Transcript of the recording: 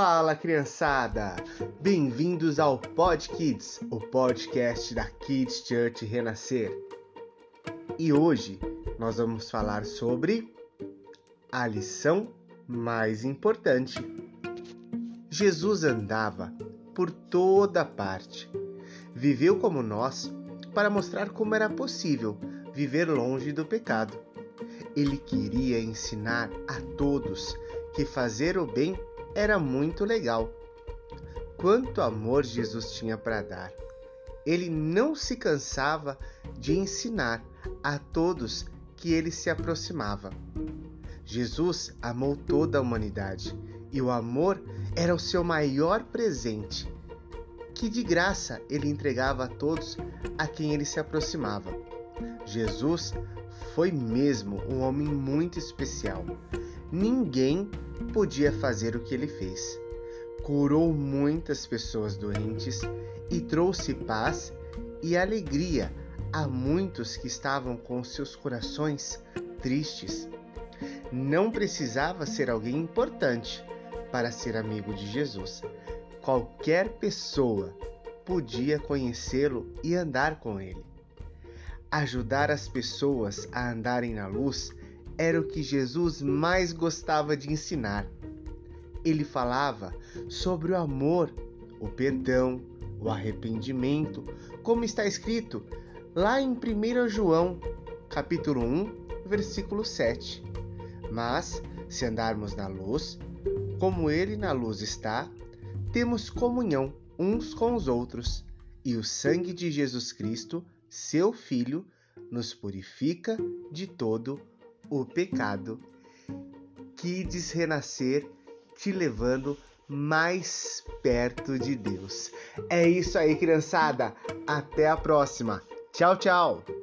Fala criançada! Bem-vindos ao Pod Kids, o podcast da Kids Church Renascer. E hoje nós vamos falar sobre a lição mais importante. Jesus andava por toda parte. Viveu como nós para mostrar como era possível viver longe do pecado. Ele queria ensinar a todos que fazer o bem era muito legal. Quanto amor Jesus tinha para dar! Ele não se cansava de ensinar a todos que ele se aproximava. Jesus amou toda a humanidade e o amor era o seu maior presente, que de graça ele entregava a todos a quem ele se aproximava. Jesus foi mesmo um homem muito especial. Ninguém podia fazer o que ele fez. Curou muitas pessoas doentes e trouxe paz e alegria a muitos que estavam com seus corações tristes. Não precisava ser alguém importante para ser amigo de Jesus. Qualquer pessoa podia conhecê-lo e andar com ele. Ajudar as pessoas a andarem na luz era o que Jesus mais gostava de ensinar. Ele falava sobre o amor, o perdão, o arrependimento, como está escrito lá em 1 João, capítulo 1, versículo 7. Mas, se andarmos na luz, como ele na luz está, temos comunhão uns com os outros, e o sangue de Jesus Cristo seu Filho, nos purifica de todo o pecado. Quides renascer, te levando mais perto de Deus. É isso aí, criançada. Até a próxima. Tchau, tchau.